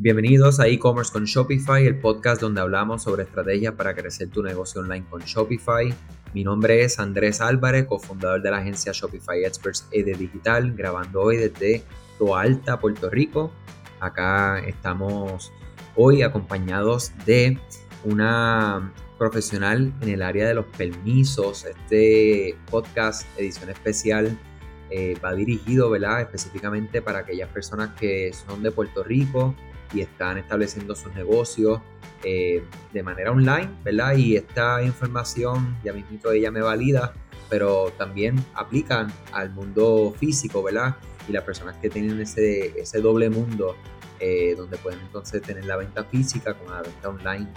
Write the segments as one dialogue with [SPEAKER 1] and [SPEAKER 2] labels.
[SPEAKER 1] Bienvenidos a e-commerce con Shopify, el podcast donde hablamos sobre estrategias para crecer tu negocio online con Shopify. Mi nombre es Andrés Álvarez, cofundador de la agencia Shopify Experts ED Digital, grabando hoy desde Toa Alta, Puerto Rico. Acá estamos hoy acompañados de una profesional en el área de los permisos. Este podcast, edición especial, eh, va dirigido ¿verdad? específicamente para aquellas personas que son de Puerto Rico y están estableciendo sus negocios eh, de manera online, ¿verdad? Y esta información, ya mismo ella me valida, pero también aplican al mundo físico, ¿verdad? Y las personas que tienen ese, ese doble mundo, eh, donde pueden entonces tener la venta física con la venta online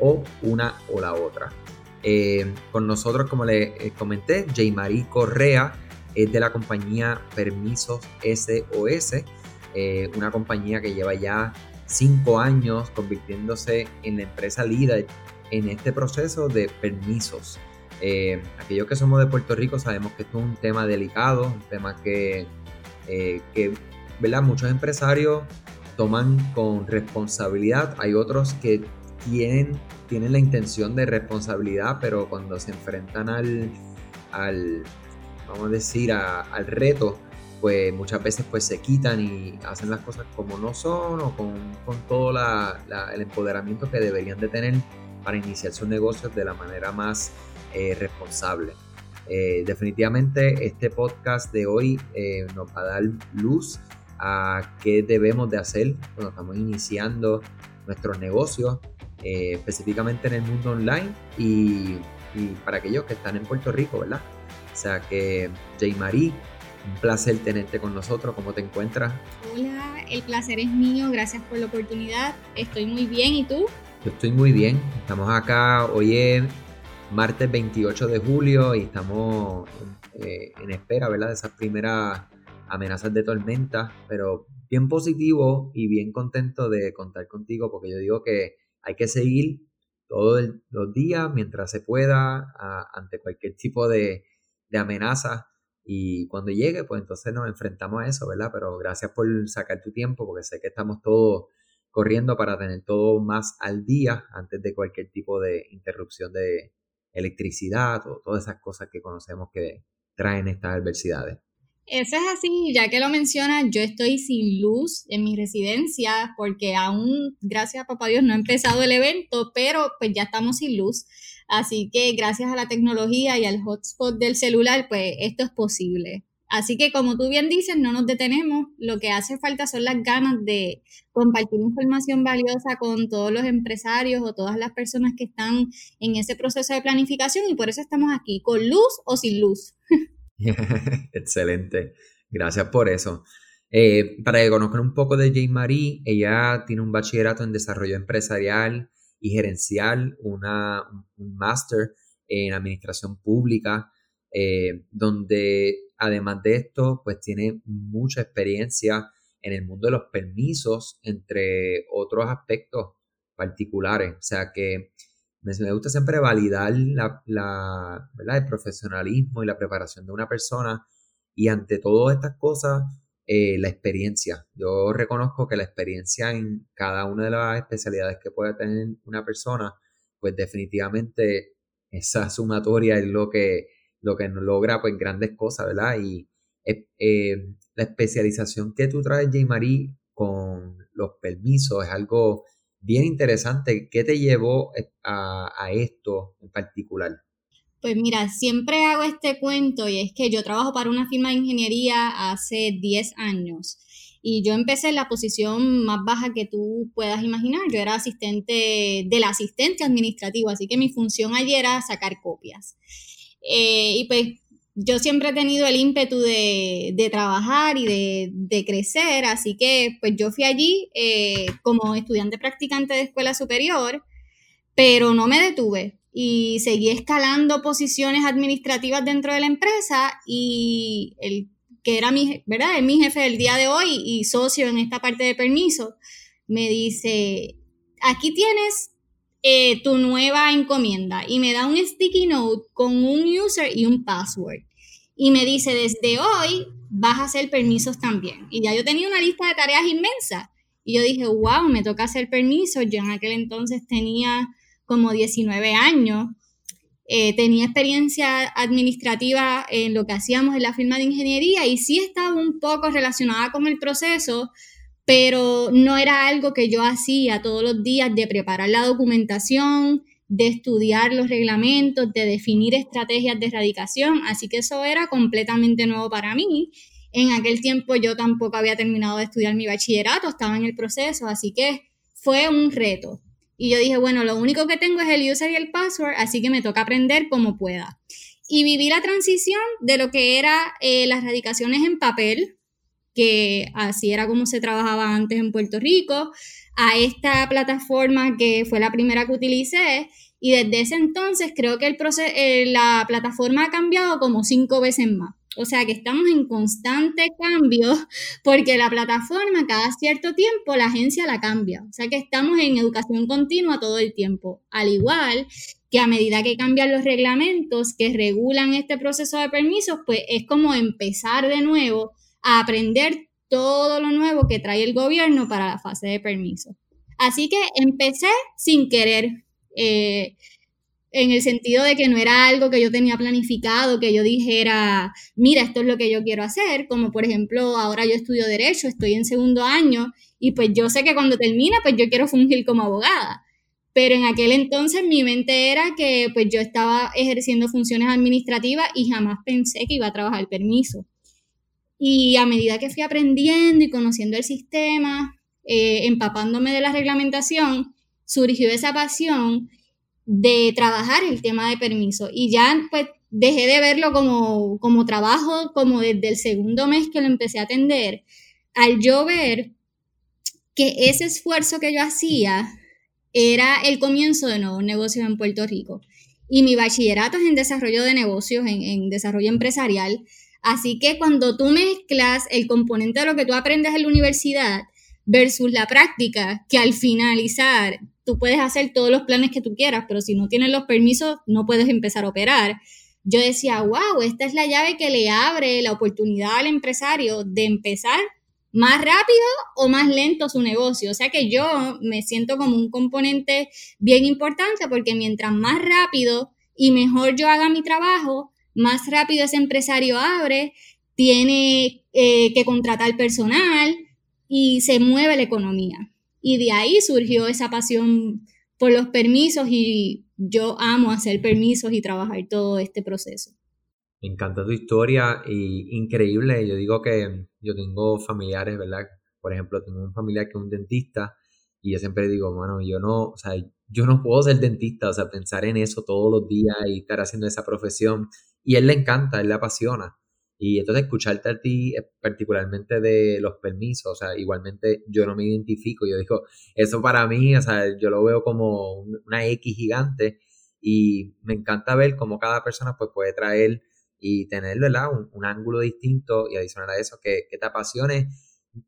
[SPEAKER 1] o una o la otra. Eh, con nosotros, como les comenté, J. Correa es de la compañía Permisos SOS, una compañía que lleva ya cinco años convirtiéndose en la empresa líder en este proceso de permisos. Eh, aquellos que somos de Puerto Rico sabemos que esto es un tema delicado, un tema que, eh, que ¿verdad? muchos empresarios toman con responsabilidad. Hay otros que tienen, tienen la intención de responsabilidad, pero cuando se enfrentan al, al vamos a decir, al reto, pues muchas veces pues se quitan y hacen las cosas como no son o con, todo el empoderamiento que deberían de tener para iniciar sus negocios de la manera más eh, responsable. Eh, definitivamente este podcast de hoy eh, nos va a dar luz a qué debemos de hacer cuando estamos iniciando nuestros negocios, específicamente en el mundo online y, para aquellos que están en Puerto Rico, ¿verdad? O sea que J. un placer tenerte con nosotros. ¿Cómo te encuentras?
[SPEAKER 2] Hola, el placer es mío. Gracias por la oportunidad. Estoy muy bien. ¿Y tú?
[SPEAKER 1] Yo estoy muy bien. Estamos acá. Hoy es martes 28 de julio y estamos eh, en espera, ¿verdad? De esas primeras amenazas de tormenta. Pero bien positivo y bien contento de contar contigo porque yo digo que hay que seguir todos los días mientras se pueda ante cualquier tipo de, de amenaza y cuando llegue, pues entonces nos enfrentamos a eso, ¿verdad? Pero gracias por sacar tu tiempo, porque sé que estamos todos corriendo para tener todo más al día antes de cualquier tipo de interrupción de electricidad o todas esas cosas que conocemos que traen estas adversidades.
[SPEAKER 2] Eso es así, ya que lo mencionas, yo estoy sin luz en mi residencia porque aún, gracias a papá Dios, no ha empezado el evento, pero pues ya estamos sin luz. Así que gracias a la tecnología y al hotspot del celular, pues esto es posible. Así que como tú bien dices, no nos detenemos. Lo que hace falta son las ganas de compartir información valiosa con todos los empresarios o todas las personas que están en ese proceso de planificación y por eso estamos aquí, con luz o sin luz.
[SPEAKER 1] Excelente. Gracias por eso. Eh, para que conozcan un poco de Jane Marie, ella tiene un bachillerato en desarrollo empresarial y gerencial, una, un máster en administración pública, eh, donde además de esto, pues tiene mucha experiencia en el mundo de los permisos, entre otros aspectos particulares. O sea que me, gusta siempre validar la, la, el profesionalismo y la preparación de una persona y ante todas estas cosas, eh, la experiencia. Yo reconozco que la experiencia en cada una de las especialidades que puede tener una persona, pues definitivamente esa sumatoria es lo que, lo que nos logra pues grandes cosas, ¿verdad? Y eh, eh, la especialización que tú traes, J. Marie, con los permisos es algo bien interesante. ¿Qué te llevó a, a esto en particular?
[SPEAKER 2] Pues mira, siempre hago este cuento y es que yo trabajo para una firma de ingeniería hace 10 años y yo empecé en la posición más baja que tú puedas imaginar. Yo era asistente del asistente administrativo, así que mi función allí era sacar copias. Eh, y pues yo siempre he tenido el ímpetu de, trabajar y de, crecer, así que pues yo fui allí eh, como estudiante practicante de escuela superior, pero no me detuve y seguí escalando posiciones administrativas dentro de la empresa y el que era mi, ¿verdad? Es mi jefe del día de hoy y socio en esta parte de permiso, me dice, aquí tienes eh, tu nueva encomienda y me da un sticky note con un user y un password. Y me dice, desde hoy vas a hacer permisos también. Y ya yo tenía una lista de tareas inmensa. Y yo dije, wow, me toca hacer permiso. Yo en aquel entonces tenía como 19 años. Eh, tenía experiencia administrativa en lo que hacíamos en la firma de ingeniería y sí estaba un poco relacionada con el proceso, pero no era algo que yo hacía todos los días de preparar la documentación, de estudiar los reglamentos, de definir estrategias de erradicación, así que eso era completamente nuevo para mí. En aquel tiempo yo tampoco había terminado de estudiar mi bachillerato, estaba en el proceso, así que fue un reto. Y yo dije, bueno, lo único que tengo es el user y el password, así que me toca aprender como pueda. Y viví la transición de lo que era eh, las radicaciones en papel, que así era como se trabajaba antes en Puerto Rico, a esta plataforma que fue la primera que utilicé. Y desde ese entonces creo que el eh, la plataforma ha cambiado como cinco veces más. O sea que estamos en constante cambio porque la plataforma cada cierto tiempo la agencia la cambia. O sea que estamos en educación continua todo el tiempo. Al igual que a medida que cambian los reglamentos que regulan este proceso de permisos, pues es como empezar de nuevo a aprender todo lo nuevo que trae el gobierno para la fase de permiso. Así que empecé sin querer, eh, en el sentido de que no era algo que yo tenía planificado, que yo dijera, mira, esto es lo que yo quiero hacer, como por ejemplo, ahora yo estudio derecho, estoy en segundo año y pues yo sé que cuando termina, pues yo quiero fungir como abogada. Pero en aquel entonces mi mente era que pues yo estaba ejerciendo funciones administrativas y jamás pensé que iba a trabajar permiso. Y a medida que fui aprendiendo y conociendo el sistema, eh, empapándome de la reglamentación, surgió esa pasión de trabajar el tema de permiso. Y ya pues dejé de verlo como, como trabajo, como desde el segundo mes que lo empecé a atender, al yo ver que ese esfuerzo que yo hacía era el comienzo de nuevos negocios en Puerto Rico. Y mi bachillerato es en desarrollo de negocios, en, en desarrollo empresarial. Así que cuando tú mezclas el componente de lo que tú aprendes en la universidad versus la práctica, que al finalizar tú puedes hacer todos los planes que tú quieras, pero si no tienes los permisos no puedes empezar a operar. Yo decía, wow, esta es la llave que le abre la oportunidad al empresario de empezar más rápido o más lento su negocio. O sea que yo me siento como un componente bien importante porque mientras más rápido y mejor yo haga mi trabajo, más rápido ese empresario abre, tiene eh, que contratar personal y se mueve la economía. Y de ahí surgió esa pasión por los permisos y yo amo hacer permisos y trabajar todo este proceso.
[SPEAKER 1] Me encanta tu historia y increíble. Yo digo que yo tengo familiares, ¿verdad? Por ejemplo, tengo un familiar que es un dentista y yo siempre digo, bueno, yo no, o sea, yo no puedo ser dentista, o sea, pensar en eso todos los días y estar haciendo esa profesión y él le encanta, él le apasiona. Y entonces escucharte a ti, eh, particularmente de los permisos, o sea, igualmente yo no me identifico, yo digo, eso para mí, o sea, yo lo veo como una X gigante y me encanta ver cómo cada persona pues puede traer y tener, ¿verdad? Un, ángulo distinto y adicional a eso que, que te apasione.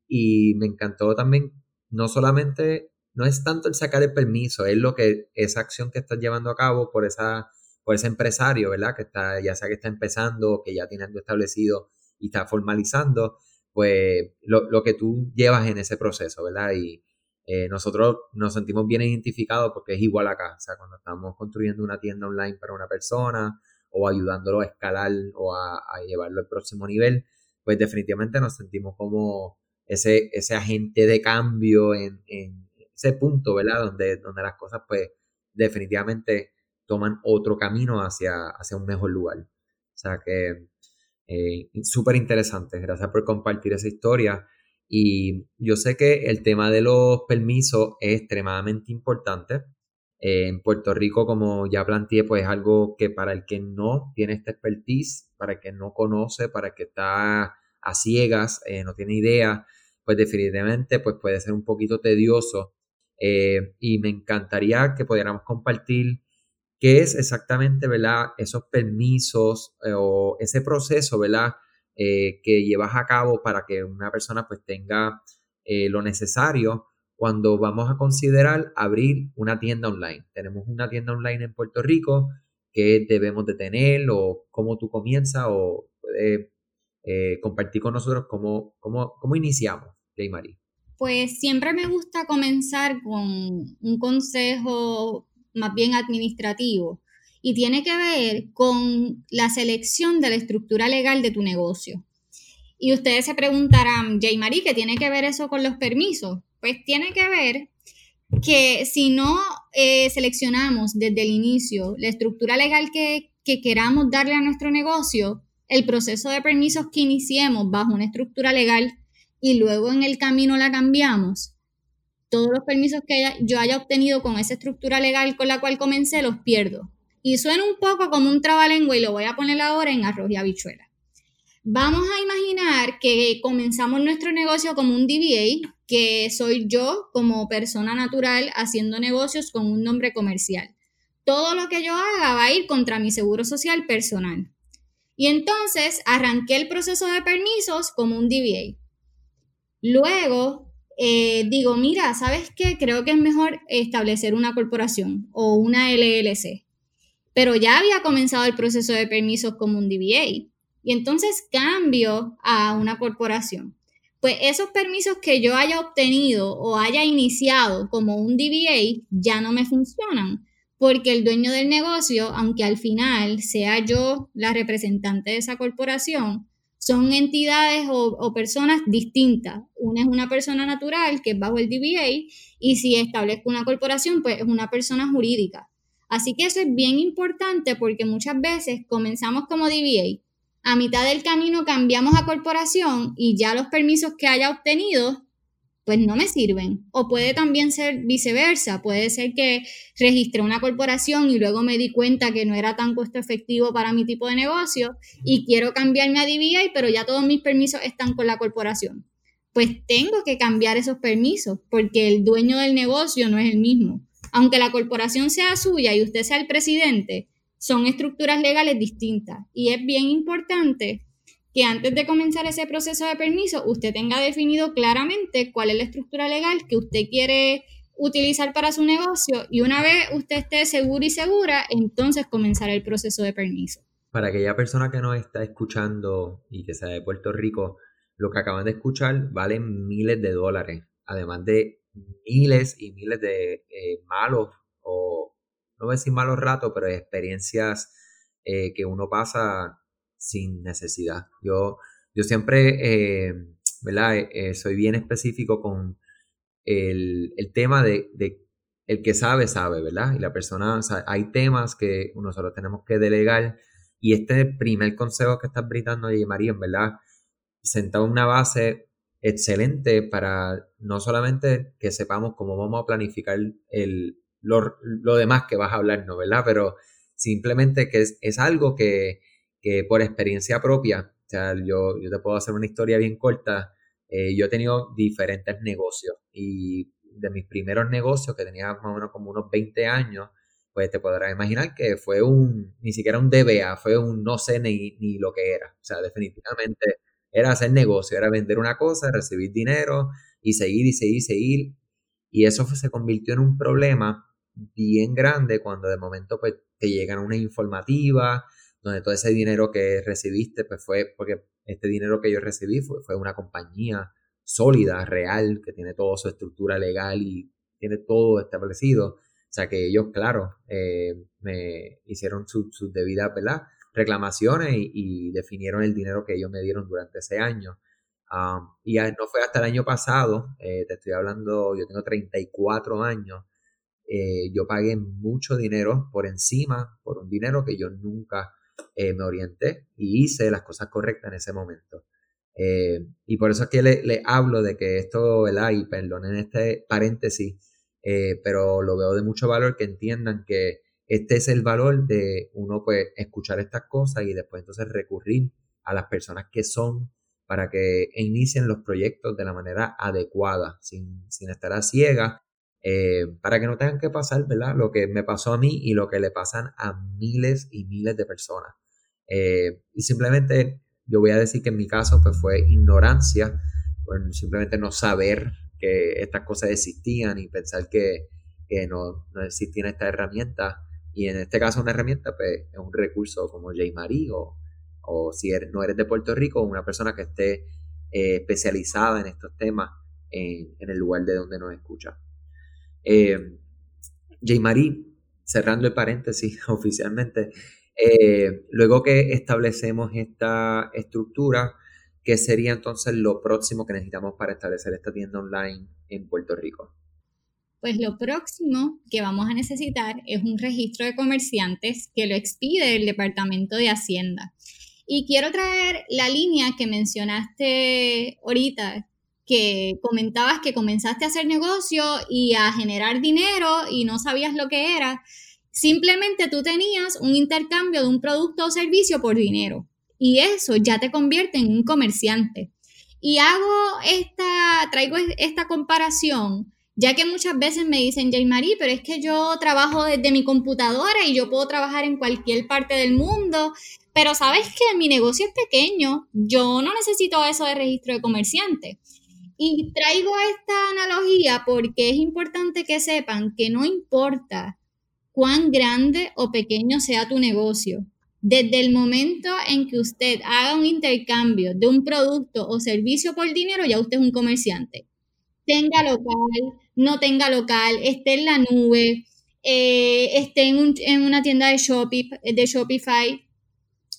[SPEAKER 1] Y me encantó también, no solamente, no es tanto el sacar el permiso, es lo que, esa acción que estás llevando a cabo por esa por ese empresario, ¿verdad? Que está, ya sea que está empezando, que ya tiene algo establecido y está formalizando, pues lo, que tú llevas en ese proceso, ¿verdad? Y eh, nosotros nos sentimos bien identificados porque es igual acá, o sea, cuando estamos construyendo una tienda online para una persona o ayudándolo a escalar o a, llevarlo al próximo nivel, pues definitivamente nos sentimos como ese, ese agente de cambio en, ese punto, ¿verdad? Donde las cosas pues definitivamente toman otro camino hacia, hacia un mejor lugar. O sea que eh, súper interesante. Gracias por compartir esa historia. Y yo sé que el tema de los permisos es extremadamente importante. Eh, en Puerto Rico, como ya planteé, pues es algo que para el que no tiene esta expertise, para el que no conoce, para el que está a ciegas, eh, no tiene idea, pues definitivamente pues puede ser un poquito tedioso. y me encantaría que pudiéramos compartir qué es exactamente, ¿verdad? Esos permisos eh, o ese proceso, ¿verdad? Eh, que llevas a cabo para que una persona pues tenga eh, lo necesario cuando vamos a considerar abrir una tienda online. Tenemos una tienda online en Puerto Rico que debemos de tener o cómo tú comienzas o puedes compartir con nosotros cómo, cómo, cómo iniciamos, Jay Marie.
[SPEAKER 2] Pues siempre me gusta comenzar con un consejo más bien administrativo y tiene que ver con la selección de la estructura legal de tu negocio. Y ustedes se preguntarán, Jay Marie, ¿qué tiene que ver eso con los permisos? Pues tiene que ver que si no eh, seleccionamos desde el inicio la estructura legal que, que queramos darle a nuestro negocio, el proceso de permisos que iniciemos bajo una estructura legal y luego en el camino la cambiamos, todos los permisos que yo haya obtenido con esa estructura legal con la cual comencé los pierdo. Y suena un poco como un trabalengua y lo voy a poner ahora en arroz y habichuela. Vamos a imaginar que comenzamos nuestro negocio como un DBA, que soy yo como persona natural haciendo negocios con un nombre comercial. Todo lo que yo haga va a ir contra mi seguro social personal. Y entonces arranqué el proceso de permisos como un DBA. Luego eh, digo, mira, ¿sabes qué? Creo que es mejor establecer una corporación o una LLC. Pero ya había comenzado el proceso de permisos como un DBA. Y entonces cambio a una corporación. Pues esos permisos que yo haya obtenido o haya iniciado como un DBA ya no me funcionan porque el dueño del negocio, aunque al final sea yo la representante de esa corporación, son entidades o, personas distintas. Una es una persona natural, que es bajo el DBA, y si establezco una corporación, pues es una persona jurídica. Así que eso es bien importante porque muchas veces comenzamos como DBA, a mitad del camino cambiamos a corporación y ya los permisos que haya obtenido pues no me sirven. O puede también ser viceversa, puede ser que registré una corporación y luego me di cuenta que no era tan costo efectivo para mi tipo de negocio y quiero cambiarme a DBA, pero ya todos mis permisos están con la corporación. Pues tengo que cambiar esos permisos porque el dueño del negocio no es el mismo. Aunque la corporación sea suya y usted sea el presidente, son estructuras legales distintas y es bien importante que antes de comenzar ese proceso de permiso, usted tenga definido claramente cuál es la estructura legal que usted quiere utilizar para su negocio y una vez usted esté seguro y segura, entonces comenzar el proceso de permiso.
[SPEAKER 1] Para aquella persona que nos está escuchando y que sea de Puerto Rico, lo que acaban de escuchar vale miles de dólares, además de miles y miles de eh, malos o no voy a decir malos ratos, pero experiencias eh, que uno pasa sin necesidad. Yo, yo siempre, eh, ¿verdad? Eh, eh, soy bien específico con el, tema de, el que sabe, sabe, ¿verdad? Y la persona, o sea, hay temas que nosotros tenemos que delegar y este primer consejo que estás brindando, María, en verdad, sentado en una base excelente para no solamente que sepamos cómo vamos a planificar el, lo, lo demás que vas a hablar, ¿no? ¿verdad? Pero simplemente que es, es algo que, que por experiencia propia, o sea, yo, yo te puedo hacer una historia bien corta, eh, yo he tenido diferentes negocios y de mis primeros negocios, que tenía más o menos como unos 20 años, pues te podrás imaginar que fue un, ni siquiera un DBA, fue un no sé ni, ni lo que era. O sea, definitivamente era hacer negocio, era vender una cosa, recibir dinero y seguir y seguir y seguir. Y eso se convirtió en un problema bien grande cuando de momento pues te llegan una informativa, donde todo ese dinero que recibiste, pues fue porque este dinero que yo recibí fue, fue una compañía sólida, real, que tiene toda su estructura legal y tiene todo establecido. O sea que ellos, claro, eh, me hicieron sus su debidas reclamaciones y, definieron el dinero que ellos me dieron durante ese año. y no fue hasta el año pasado, eh, te estoy hablando, yo tengo 34 años, eh, yo pagué mucho dinero por encima, por un dinero que yo nunca eh, me orienté y hice las cosas correctas en ese momento. Eh, y por eso es que le, hablo de que esto, ¿verdad? Y perdonen este paréntesis, eh, pero lo veo de mucho valor que entiendan que este es el valor de uno pues escuchar estas cosas y después entonces recurrir a las personas que son para que inicien los proyectos de la manera adecuada, sin, sin estar a ciegas eh, para que no tengan que pasar, ¿verdad? Lo que me pasó a mí y lo que le pasan a miles y miles de personas. Eh, y simplemente yo voy a decir que en mi caso pues fue ignorancia, simplemente no saber que estas cosas existían y pensar que, no, no existían estas herramientas. Y en este caso una herramienta pues es un recurso como J. Marie o, o si no eres de Puerto Rico, una persona que esté eh, especializada en estos temas en, el lugar de donde nos escucha. Eh, J. Marie, cerrando el paréntesis oficialmente, eh, luego que establecemos esta estructura, ¿qué sería entonces lo próximo que necesitamos para establecer esta tienda online en Puerto Rico?
[SPEAKER 2] Pues lo próximo que vamos a necesitar es un registro de comerciantes que lo expide el Departamento de Hacienda. Y quiero traer la línea que mencionaste ahorita, que comentabas que comenzaste a hacer negocio y a generar dinero y no sabías lo que era. Simplemente tú tenías un intercambio de un producto o servicio por dinero y eso ya te convierte en un comerciante. Y hago esta, traigo esta comparación, ya que muchas veces me dicen, Jay Marie, pero es que yo trabajo desde mi computadora y yo puedo trabajar en cualquier parte del mundo, pero sabes que mi negocio es pequeño, yo no necesito eso de registro de comerciante. Y traigo esta analogía porque es importante que sepan que no importa cuán grande o pequeño sea tu negocio, desde el momento en que usted haga un intercambio de un producto o servicio por dinero, ya usted es un comerciante. Tenga local, no tenga local, esté en la nube, eh, esté en, una tienda de, de Shopify,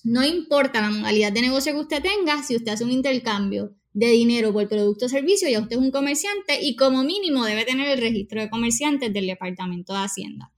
[SPEAKER 2] no importa la modalidad de negocio que usted tenga, si usted hace un intercambio de dinero por producto o servicio, ya usted es un comerciante y como mínimo debe tener el registro de comerciantes del Departamento de Hacienda.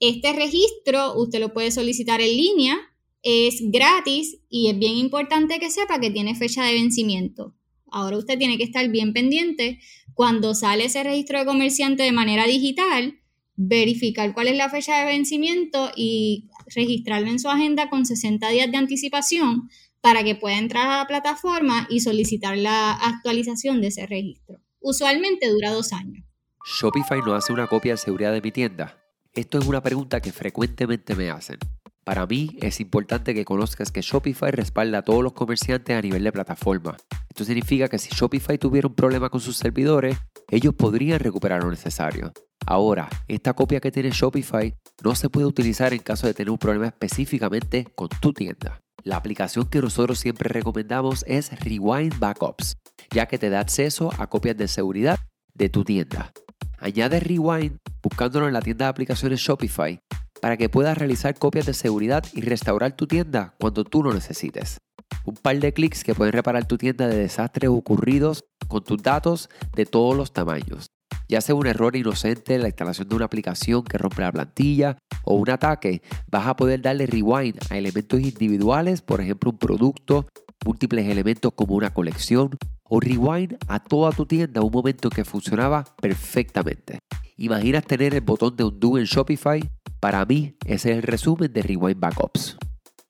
[SPEAKER 2] Este registro usted lo puede solicitar en línea, es gratis y es bien importante que sepa que tiene fecha de vencimiento. Ahora usted tiene que estar bien pendiente cuando sale ese registro de comerciante de manera digital, verificar cuál es la fecha de vencimiento y registrarlo en su agenda con 60 días de anticipación para que pueda entrar a la plataforma y solicitar la actualización de ese registro. Usualmente dura dos años.
[SPEAKER 3] ¿Shopify no hace una copia de seguridad de mi tienda? Esto es una pregunta que frecuentemente me hacen. Para mí es importante que conozcas que Shopify respalda a todos los comerciantes a nivel de plataforma. Esto significa que si Shopify tuviera un problema con sus servidores, ellos podrían recuperar lo necesario. Ahora, esta copia que tiene Shopify no se puede utilizar en caso de tener un problema específicamente con tu tienda. La aplicación que nosotros siempre recomendamos es Rewind Backups, ya que te da acceso a copias de seguridad de tu tienda. Añade Rewind buscándolo en la tienda de aplicaciones Shopify para que puedas realizar copias de seguridad y restaurar tu tienda cuando tú lo necesites. Un par de clics que pueden reparar tu tienda de desastres ocurridos con tus datos de todos los tamaños ya sea un error inocente en la instalación de una aplicación que rompe la plantilla o un ataque, vas a poder darle rewind a elementos individuales, por ejemplo un producto, múltiples elementos como una colección, o rewind a toda tu tienda un momento que funcionaba perfectamente. ¿Imaginas tener el botón de undo en Shopify? Para mí, ese es el resumen de Rewind Backups.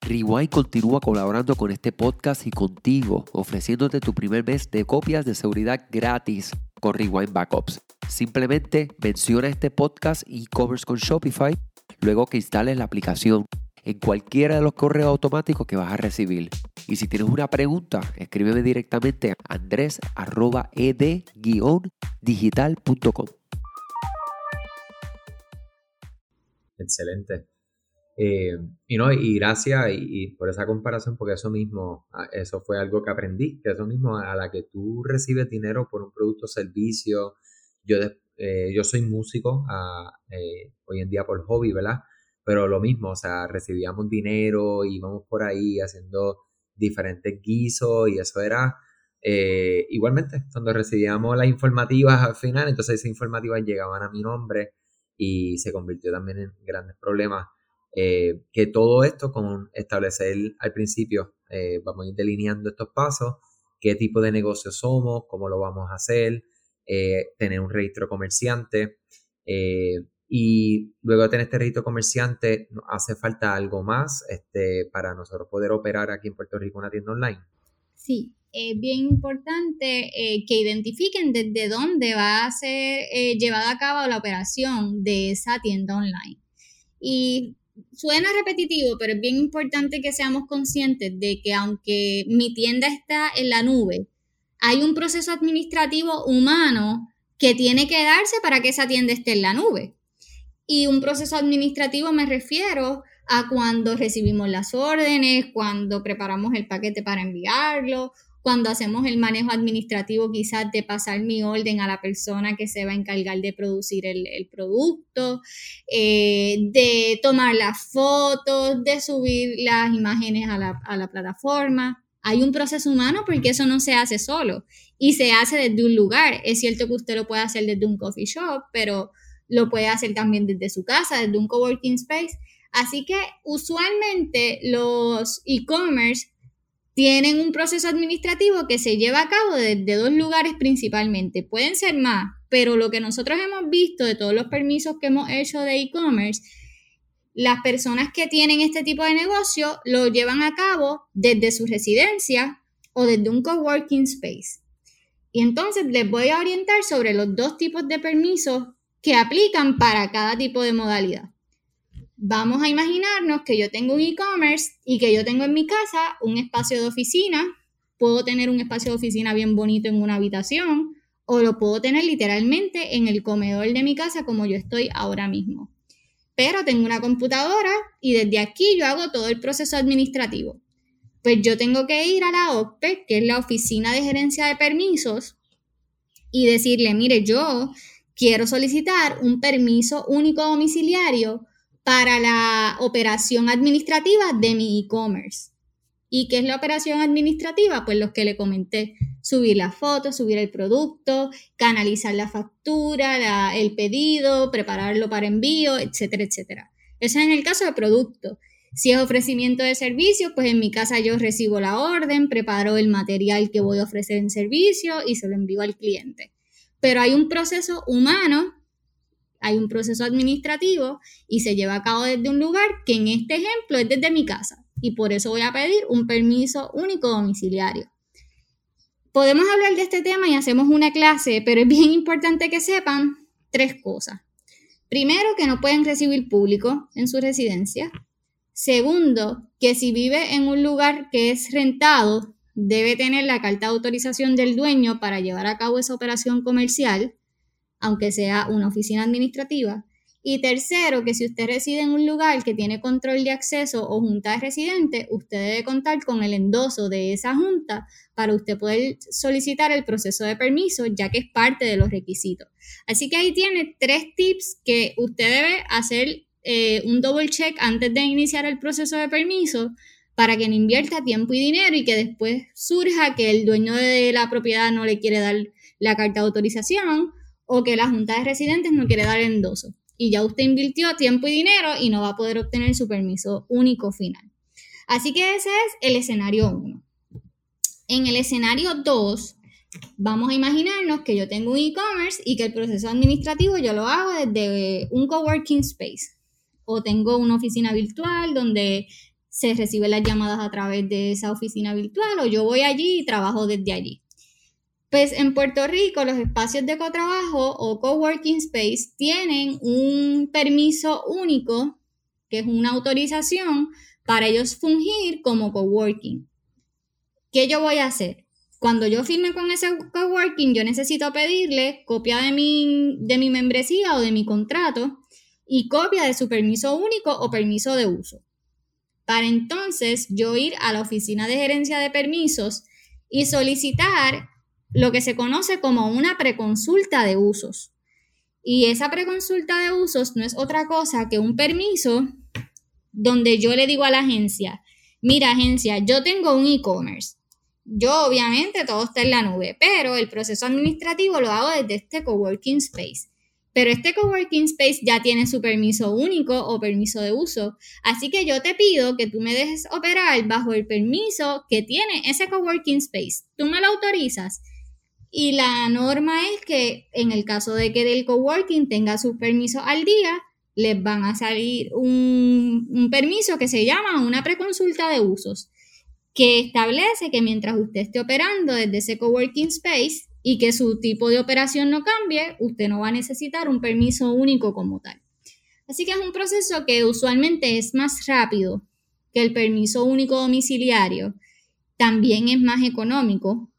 [SPEAKER 3] Rewind continúa colaborando con este podcast y contigo, ofreciéndote tu primer mes de copias de seguridad gratis con Rewind Backups. Simplemente menciona este podcast e-commerce con Shopify luego que instales la aplicación en cualquiera de los correos automáticos que vas a recibir. Y si tienes una pregunta, escríbeme directamente a andres.ed-digital.com.
[SPEAKER 1] Excelente. Eh, y no, y gracias y, por esa comparación, porque eso mismo, ah, eso fue algo que aprendí, que eso mismo, a la que tú recibes dinero por un producto o servicio, yo, eh, yo soy músico ah, eh, hoy en día por hobby, ¿verdad? Pero lo mismo, o sea, recibíamos dinero, íbamos por ahí haciendo diferentes guisos y eso era igualmente, cuando recibíamos las informativas al final, entonces esas informativas llegaban a mi nombre y se convirtió también en grandes problemas eh, que todo esto con establecer al principio, eh, vamos a ir delineando estos pasos, qué tipo de negocio somos, cómo lo vamos a hacer, eh, tener un registro comerciante y luego de tener este registro comerciante hace falta algo más este, para nosotros poder operar aquí en Puerto Rico una tienda online.
[SPEAKER 2] Sí, es bien importante que identifiquen desde dónde va a ser llevada a cabo la operación de esa tienda online. Y suena repetitivo, pero es bien importante que seamos conscientes de que aunque mi tienda está en la nube, hay un proceso administrativo humano que tiene que darse para que esa tienda esté en la nube. Y un proceso administrativo me refiero a cuando recibimos las órdenes, cuando preparamos el paquete para enviarlo, cuando hacemos el manejo administrativo quizás de pasar mi orden a la persona que se va a encargar de producir el, producto, eh, de tomar las fotos, de subir las imágenes a la, a la plataforma. Hay un proceso humano porque eso no se hace solo y se hace desde un lugar. Es cierto que usted lo puede hacer desde un coffee shop, pero lo puede hacer también desde su casa, desde un coworking space. Así que usualmente los e-commerce tienen un proceso administrativo que se lleva a cabo desde dos lugares principalmente. Pueden ser más, pero lo que nosotros hemos visto de todos los permisos que hemos hecho de e-commerce, las personas que tienen este tipo de negocio lo llevan a cabo desde su residencia o desde un coworking space. Y entonces les voy a orientar sobre los dos tipos de permisos que aplican para cada tipo de modalidad. Vamos a imaginarnos que yo tengo un e-commerce y que yo tengo en mi casa un espacio de oficina. Puedo tener un espacio de oficina bien bonito en una habitación o lo puedo tener literalmente en el comedor de mi casa como yo estoy ahora mismo. Pero tengo una computadora y desde aquí yo hago todo el proceso administrativo. Pues yo tengo que ir a la OPE, que es la Oficina de Gerencia de Permisos, y decirle, mire, yo quiero solicitar un permiso único domiciliario para la operación administrativa de mi e-commerce. ¿Y qué es la operación administrativa? Pues los que le comenté, subir las fotos, subir el producto, canalizar la factura, el pedido, prepararlo para envío, etcétera, etcétera. Eso es en el caso de producto. Si es ofrecimiento de servicios, pues en mi casa yo recibo la orden, preparo el material que voy a ofrecer en servicio y se lo envío al cliente. Pero hay un proceso humano hay un proceso administrativo y se lleva a cabo desde un lugar que en este ejemplo es desde mi casa y por eso voy a pedir un permiso único domiciliario. Podemos hablar de este tema y hacemos una clase, pero es bien importante que sepan tres cosas. Primero, que no pueden recibir público en su residencia. Segundo, que si vive en un lugar que es rentado, debe tener la carta de autorización del dueño para llevar a cabo esa operación comercial aunque sea una oficina administrativa. Y tercero, que si usted reside en un lugar que tiene control de acceso o junta de residentes, usted debe contar con el endoso de esa junta para usted poder solicitar el proceso de permiso, ya que es parte de los requisitos. Así que ahí tiene tres tips que usted debe hacer eh, un double check antes de iniciar el proceso de permiso para que no invierta tiempo y dinero y que después surja que el dueño de la propiedad no le quiere dar la carta de autorización o que la Junta de Residentes no quiere dar endoso. Y ya usted invirtió tiempo y dinero y no va a poder obtener su permiso único final. Así que ese es el escenario 1. En el escenario 2, vamos a imaginarnos que yo tengo un e-commerce y que el proceso administrativo yo lo hago desde un coworking space. O tengo una oficina virtual donde se reciben las llamadas a través de esa oficina virtual o yo voy allí y trabajo desde allí. Pues en Puerto Rico los espacios de cotrabajo o coworking space tienen un permiso único, que es una autorización para ellos fungir como coworking. ¿Qué yo voy a hacer? Cuando yo firme con ese coworking, yo necesito pedirle copia de mi, de mi membresía o de mi contrato y copia de su permiso único o permiso de uso. Para entonces yo ir a la oficina de gerencia de permisos y solicitar lo que se conoce como una preconsulta de usos. Y esa preconsulta de usos no es otra cosa que un permiso donde yo le digo a la agencia, mira agencia, yo tengo un e-commerce. Yo obviamente todo está en la nube, pero el proceso administrativo lo hago desde este coworking space. Pero este coworking space ya tiene su permiso único o permiso de uso. Así que yo te pido que tú me dejes operar bajo el permiso que tiene ese coworking space. ¿Tú me lo autorizas? Y la norma es que en el caso de que del coworking tenga sus permisos al día, les van a salir un, un permiso que se llama una preconsulta de usos, que establece que mientras usted esté operando desde ese coworking space y que su tipo de operación no cambie, usted no va a necesitar un permiso único como tal. Así que es un proceso que usualmente es más rápido que el permiso único domiciliario, también es más económico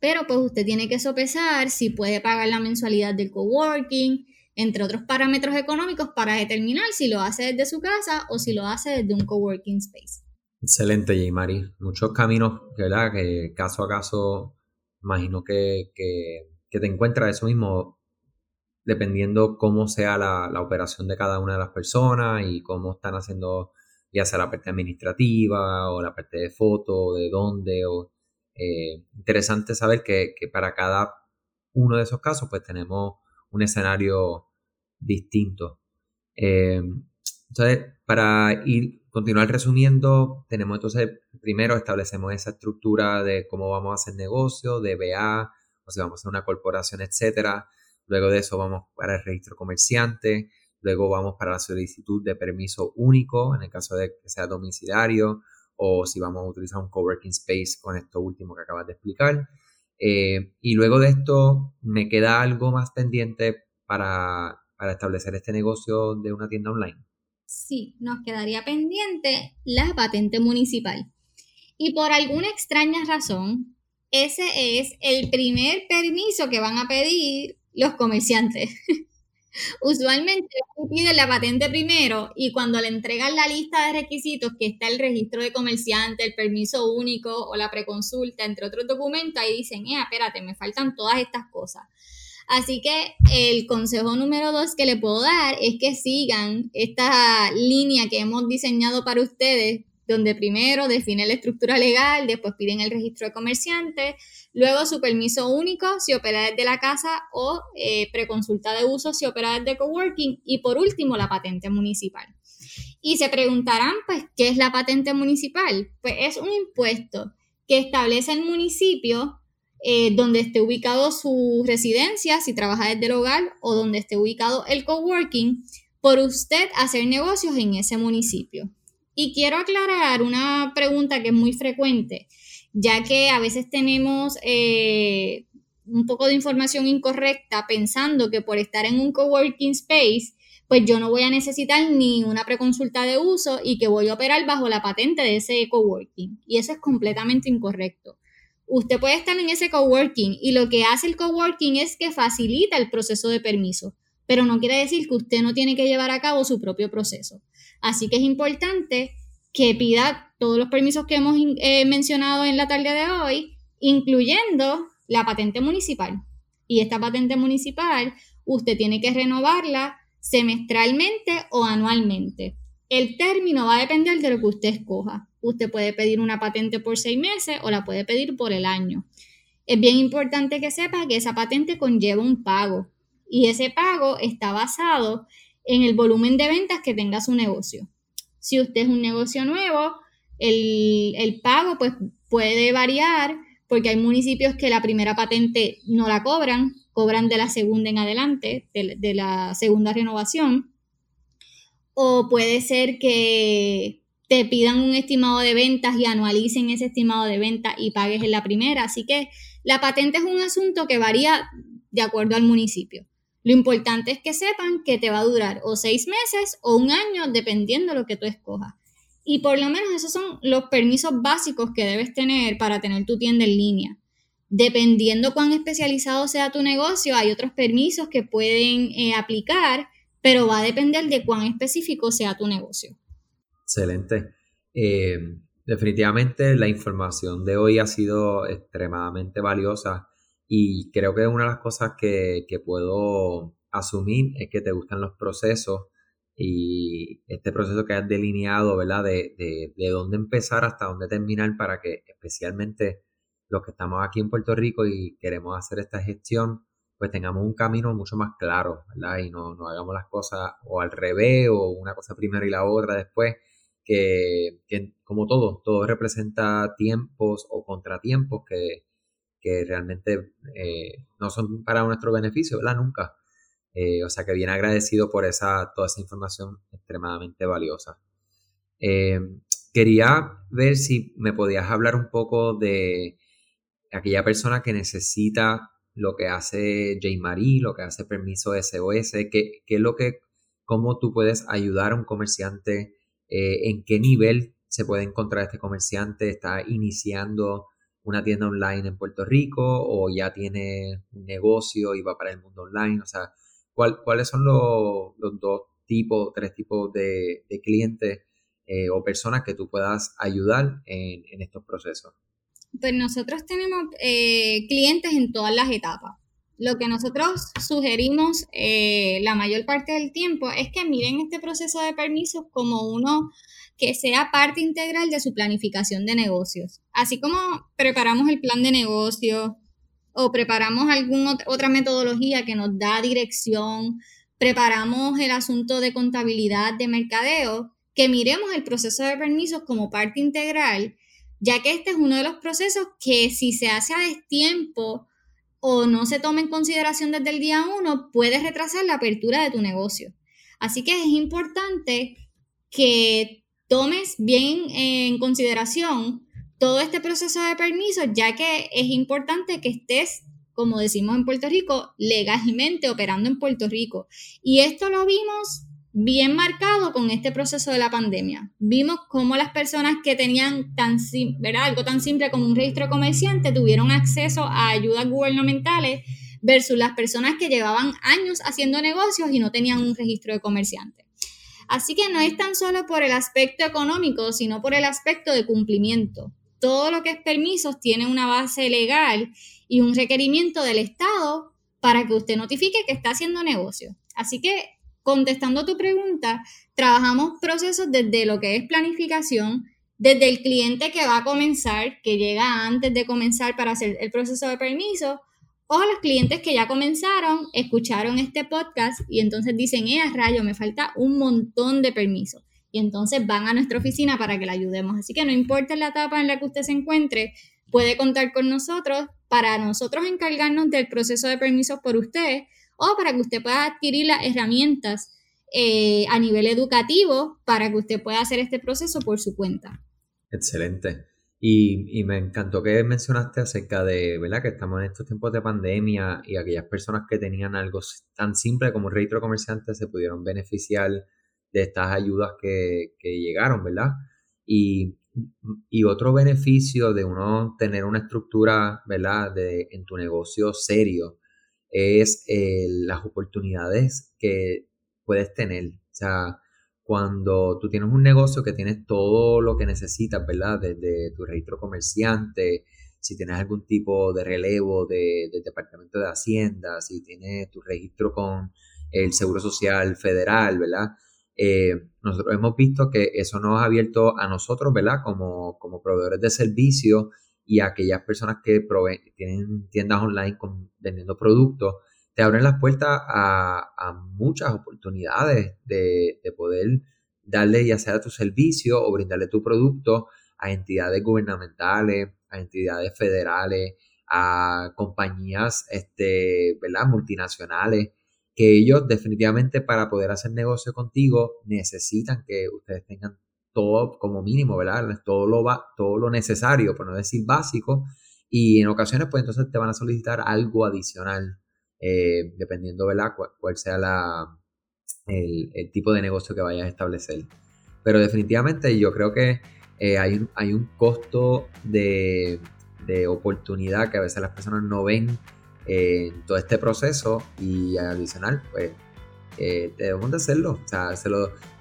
[SPEAKER 2] pero pues usted tiene que sopesar si puede pagar la mensualidad del coworking, entre otros parámetros económicos para determinar si lo hace desde su casa o si lo hace desde un coworking space.
[SPEAKER 1] Excelente, J. Mari. Muchos caminos, ¿verdad? Que caso a caso, imagino que, te encuentras eso mismo, dependiendo cómo sea la, operación de cada una de las personas y cómo están haciendo, ya sea la parte administrativa o la parte de foto, de dónde. O, eh, interesante saber que, para cada uno de esos casos, pues tenemos un escenario distinto. Eh, entonces, para ir continuar resumiendo, tenemos entonces, primero establecemos esa estructura de cómo vamos a hacer negocio, de BA, o si vamos a hacer una corporación, etcétera. Luego de eso vamos para el registro comerciante, luego vamos para la solicitud de permiso único, en el caso de que sea domiciliario, o si vamos a utilizar un coworking space con esto último que acabas de explicar. Eh, y luego de esto me queda algo más pendiente para, para establecer este negocio de una tienda online
[SPEAKER 2] sí, nos quedaría pendiente la patente municipal. Y por alguna extraña razón, ese es el primer permiso que van a pedir los comerciantes. Usualmente piden la patente primero y cuando le entregan la lista de requisitos que está el registro de comerciante, el permiso único o la preconsulta, entre otros documentos, ahí dicen, eh, espérate, me faltan todas estas cosas. Así que el consejo número dos que le puedo dar es que sigan esta línea que hemos diseñado para ustedes, donde primero definen la estructura legal, después piden el registro de comerciante, luego su permiso único si opera desde la casa o eh, preconsulta de uso si opera desde coworking y por último la patente municipal. Y se preguntarán, pues, ¿qué es la patente municipal? Pues es un impuesto que establece el municipio eh, donde esté ubicado su residencia, si trabaja desde el hogar, o donde esté ubicado el coworking, por usted hacer negocios en ese municipio. Y quiero aclarar una pregunta que es muy frecuente, ya que a veces tenemos eh, un poco de información incorrecta pensando que por estar en un coworking space, pues yo no voy a necesitar ni una preconsulta de uso y que voy a operar bajo la patente de ese coworking. Y eso es completamente incorrecto usted puede estar en ese coworking y lo que hace el coworking es que facilita el proceso de permiso, pero no quiere decir que usted no tiene que llevar a cabo su propio proceso. Así que es importante que pida todos los permisos que hemos eh, mencionado en la tarde de hoy, incluyendo la patente municipal. Y esta patente municipal usted tiene que renovarla semestralmente o anualmente. El término va a depender de lo que usted escoja. Usted puede pedir una patente por seis meses o la puede pedir por el año. Es bien importante que sepa que esa patente conlleva un pago y ese pago está basado en el volumen de ventas que tenga su negocio. Si usted es un negocio nuevo, el, pago pues, puede variar porque hay municipios que la primera patente no la cobran, cobran de la segunda en adelante, de la segunda renovación. O puede ser que te pidan un estimado de ventas y anualicen ese estimado de ventas y pagues en la primera. Así que la patente es un asunto que varía de acuerdo al municipio. Lo importante es que sepan que te va a durar o seis meses o un año, dependiendo de lo que tú escojas. Y por lo menos esos son los permisos básicos que debes tener para tener tu tienda en línea. Dependiendo cuán especializado sea tu negocio, hay otros permisos que pueden eh, aplicar, pero va a depender de cuán específico sea tu negocio.
[SPEAKER 1] Excelente. Eh, definitivamente la información de hoy ha sido extremadamente valiosa y creo que una de las cosas que, puedo asumir es que te gustan los procesos y este proceso que has delineado, ¿verdad? De, de, dónde empezar hasta dónde terminar para que especialmente los que estamos aquí en Puerto Rico y queremos hacer esta gestión, pues tengamos un camino mucho más claro, ¿verdad? Y no, no hagamos las cosas o al revés o una cosa primero y la otra después, que, como todo, todo representa tiempos o contratiempos que, realmente eh, no son para nuestro beneficio, ¿verdad? Nunca. Eh, o sea que bien agradecido por esa, toda esa información extremadamente valiosa. Eh, quería ver si me podías hablar un poco de aquella persona que necesita lo que hace J. lo que hace Permiso SOS, qué, es lo que, cómo tú puedes ayudar a un comerciante en qué nivel se puede encontrar este comerciante, está iniciando una tienda online en Puerto Rico o ya tiene un negocio y va para el mundo online, o sea, ¿cuáles son los, dos tipos, tres tipos de, clientes eh, o personas que tú puedas ayudar en, estos procesos?
[SPEAKER 2] Pues nosotros tenemos eh, clientes en todas las etapas. Lo que nosotros sugerimos eh, la mayor parte del tiempo es que miren este proceso de permisos como uno que sea parte integral de su planificación de negocios. Así como preparamos el plan de negocio o preparamos alguna otra metodología que nos da dirección, preparamos el asunto de contabilidad de mercadeo, que miremos el proceso de permisos como parte integral, ya que este es uno de los procesos que si se hace a destiempo o no se toma en consideración desde el día uno, puede retrasar la apertura de tu negocio. Así que es importante que tomes bien en consideración todo este proceso de permisos, ya que es importante que estés como decimos en Puerto Rico, legalmente operando en Puerto Rico. Y esto lo vimos bien marcado con este proceso de la pandemia. Vimos cómo las personas que tenían tan, algo tan simple como un registro comerciante tuvieron acceso a ayudas gubernamentales versus las personas que llevaban años haciendo negocios y no tenían un registro de comerciante. Así que no es tan solo por el aspecto económico, sino por el aspecto de cumplimiento. Todo lo que es permisos tiene una base legal y un requerimiento del Estado para que usted notifique que está haciendo negocio. Así que, contestando tu pregunta, trabajamos procesos desde lo que es planificación, desde el cliente que va a comenzar, que llega antes de comenzar para hacer el proceso de permiso, o los clientes que ya comenzaron, escucharon este podcast y entonces dicen, eh, rayo, me falta un montón de permisos. Y entonces van a nuestra oficina para que le ayudemos. Así que no importa la etapa en la que usted se encuentre, puede contar con nosotros para nosotros encargarnos del proceso de permisos por usted o para que usted pueda adquirir las herramientas eh, a nivel educativo para que usted pueda hacer este proceso por su cuenta.
[SPEAKER 1] Excelente. Y, me encantó que mencionaste acerca de, ¿verdad? Que estamos en estos tiempos de pandemia y aquellas personas que tenían algo tan simple como un registro comerciante se pudieron beneficiar de estas ayudas que, que llegaron, ¿verdad? Y y otro beneficio de uno tener una estructura, ¿verdad? De, en tu negocio serio es eh, las oportunidades que puedes tener. O sea, cuando tú tienes un negocio que tienes todo lo que necesitas, ¿verdad? Desde tu registro comerciante, si tienes algún tipo de relevo del Departamento de Hacienda, si tienes tu registro con el Seguro Social Federal, ¿verdad? Eh, nosotros hemos visto que eso nos ha abierto a nosotros, ¿verdad? Como, como proveedores de servicios y a aquellas personas que tienen tiendas online vendiendo productos, te abren las puertas a, muchas oportunidades de, poder darle ya sea tu servicio o brindarle tu producto a entidades gubernamentales, a entidades federales, a compañías este, ¿verdad? multinacionales que ellos definitivamente para poder hacer negocio contigo necesitan que ustedes tengan todo como mínimo, ¿verdad? Todo lo, va, todo lo necesario, por no decir básico, y en ocasiones pues entonces te van a solicitar algo adicional, eh, dependiendo, ¿verdad? Cuál, sea la, el, tipo de negocio que vayas a establecer. Pero definitivamente yo creo que eh, hay, un, hay un costo de, de oportunidad que a veces las personas no ven en todo este proceso y adicional, pues eh, debemos de hacerlo. O sea,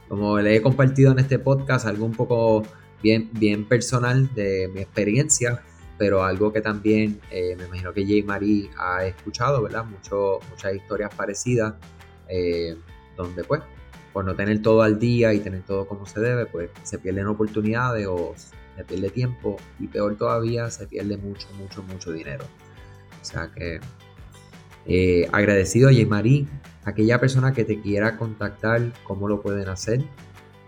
[SPEAKER 1] como le he compartido en este podcast, algo un poco bien, bien personal de mi experiencia, pero algo que también eh, me imagino que Jay Marie ha escuchado, ¿verdad? Mucho, muchas historias parecidas, eh, donde pues por no tener todo al día y tener todo como se debe, pues se pierden oportunidades o se pierde tiempo y peor todavía se pierde mucho, mucho, mucho dinero. O sea que eh, agradecido, Marie, aquella persona que te quiera contactar, ¿cómo lo pueden hacer?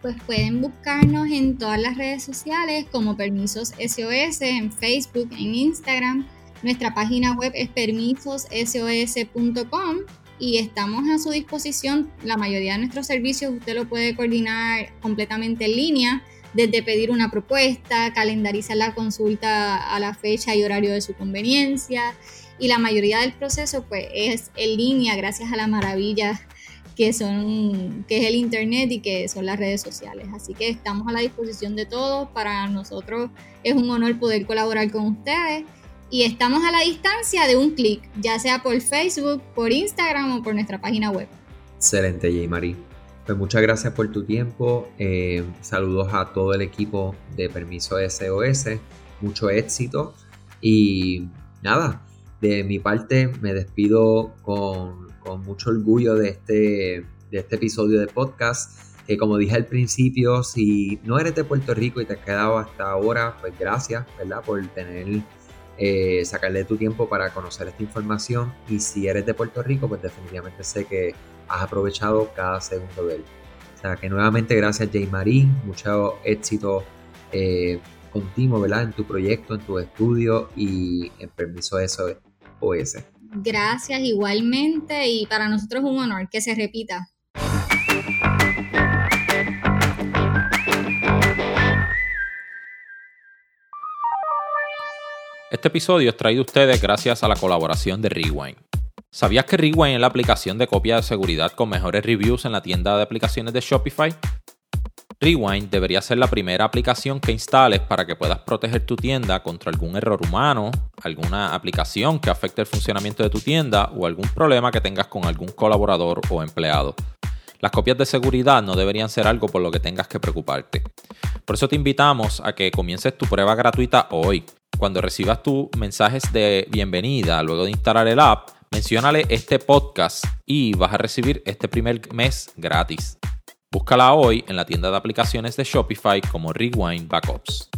[SPEAKER 2] Pues pueden buscarnos en todas las redes sociales como Permisos SOS, en Facebook, en Instagram. Nuestra página web es permisosos.sos.com y estamos a su disposición. La mayoría de nuestros servicios usted lo puede coordinar completamente en línea, desde pedir una propuesta, calendarizar la consulta a la fecha y horario de su conveniencia, y la mayoría del proceso pues es en línea gracias a la maravilla que son que es el internet y que son las redes sociales. Así que estamos a la disposición de todos. Para nosotros es un honor poder colaborar con ustedes y estamos a la distancia de un clic, ya sea por Facebook, por Instagram o por nuestra página web.
[SPEAKER 1] Excelente, J. Marie. Pues muchas gracias por tu tiempo. Eh, saludos a todo el equipo de Permiso SOS. Mucho éxito. Y nada, de mi parte me despido con, mucho orgullo de este, de este episodio de podcast. Que como dije al principio, si no eres de Puerto Rico y te has quedado hasta ahora, pues gracias, ¿verdad? Por tener eh, sacarle tu tiempo para conocer esta información y si eres de Puerto Rico, pues definitivamente sé que has aprovechado cada segundo de él. O sea que nuevamente gracias Jay Marie, mucho éxito eh, continuo ¿verdad? en tu proyecto, en tu estudio y en permiso de eso OS.
[SPEAKER 2] Gracias igualmente y para nosotros es un honor que se repita.
[SPEAKER 4] Este episodio es traído a ustedes gracias a la colaboración de Rewind. ¿Sabías que Rewind es la aplicación de copia de seguridad con mejores reviews en la tienda de aplicaciones de Shopify? Rewind debería ser la primera aplicación que instales para que puedas proteger tu tienda contra algún error humano, alguna aplicación que afecte el funcionamiento de tu tienda o algún problema que tengas con algún colaborador o empleado. Las copias de seguridad no deberían ser algo por lo que tengas que preocuparte. Por eso te invitamos a que comiences tu prueba gratuita hoy. Cuando recibas tus mensajes de bienvenida luego de instalar el app, menciónale este podcast y vas a recibir este primer mes gratis. Búscala hoy en la tienda de aplicaciones de Shopify como Rewind Backups.